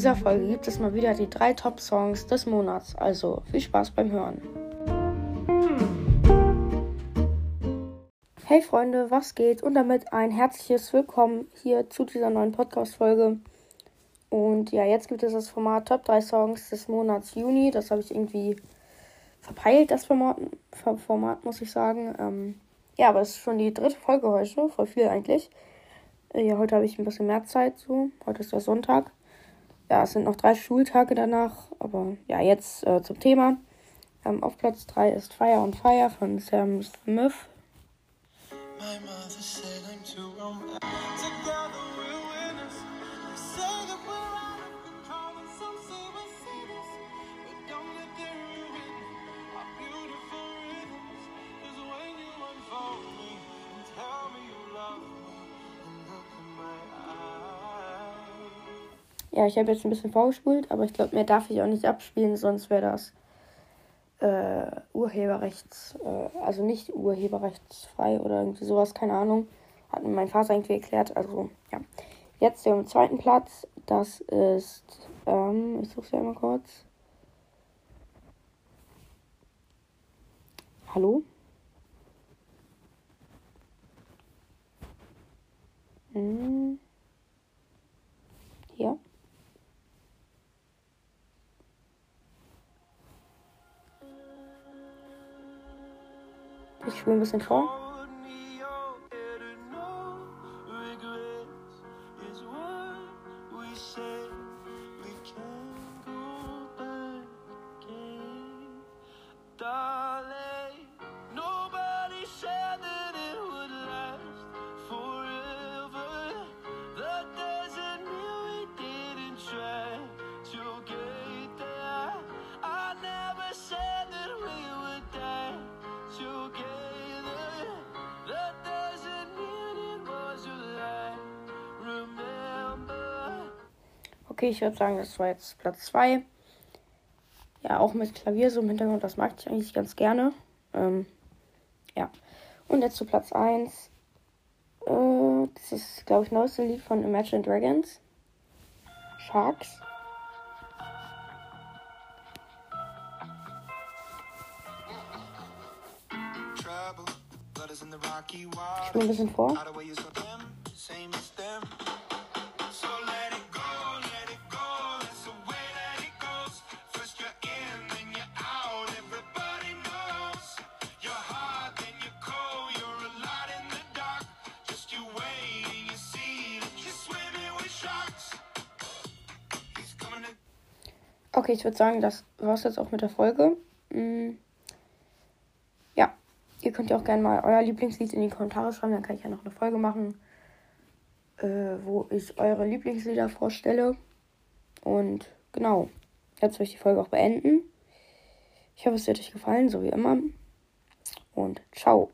dieser Folge gibt es mal wieder die drei Top-Songs des Monats. Also viel Spaß beim Hören. Hey Freunde, was geht? Und damit ein herzliches Willkommen hier zu dieser neuen Podcast-Folge. Und ja, jetzt gibt es das Format Top 3 Songs des Monats Juni. Das habe ich irgendwie verpeilt, das Format, Format muss ich sagen. Ähm, ja, aber es ist schon die dritte Folge heute, voll viel eigentlich. Äh, ja, heute habe ich ein bisschen mehr Zeit so. Heute ist der Sonntag. Ja, es sind noch drei Schultage danach, aber ja, jetzt äh, zum Thema. Ähm, auf Platz 3 ist Fire on Fire von Sam Smith. My mother said I'm too Ja, ich habe jetzt ein bisschen vorgespult, aber ich glaube, mehr darf ich auch nicht abspielen, sonst wäre das äh, Urheberrechts, äh, also nicht urheberrechtsfrei oder irgendwie sowas, keine Ahnung. Hat mir mein Vater irgendwie erklärt. Also, ja. Jetzt der zweiten Platz, das ist, ähm, ich suche es ja mal kurz. Hallo? Ich spiele ein bisschen vor. Okay, ich würde sagen, das war jetzt Platz 2. Ja, auch mit Klavier so im Hintergrund, das mag ich eigentlich ganz gerne. Ähm, ja. Und jetzt zu Platz 1. Äh, das ist, glaube ich, neueste Lied von Imagine Dragons. Sharks. Ich spiele ein bisschen vor. Okay, ich würde sagen, das war es jetzt auch mit der Folge. Mm. Ja, ihr könnt ja auch gerne mal euer Lieblingslied in die Kommentare schreiben, dann kann ich ja noch eine Folge machen, äh, wo ich eure Lieblingslieder vorstelle. Und genau, jetzt will ich die Folge auch beenden. Ich hoffe, es hat euch gefallen, so wie immer. Und ciao.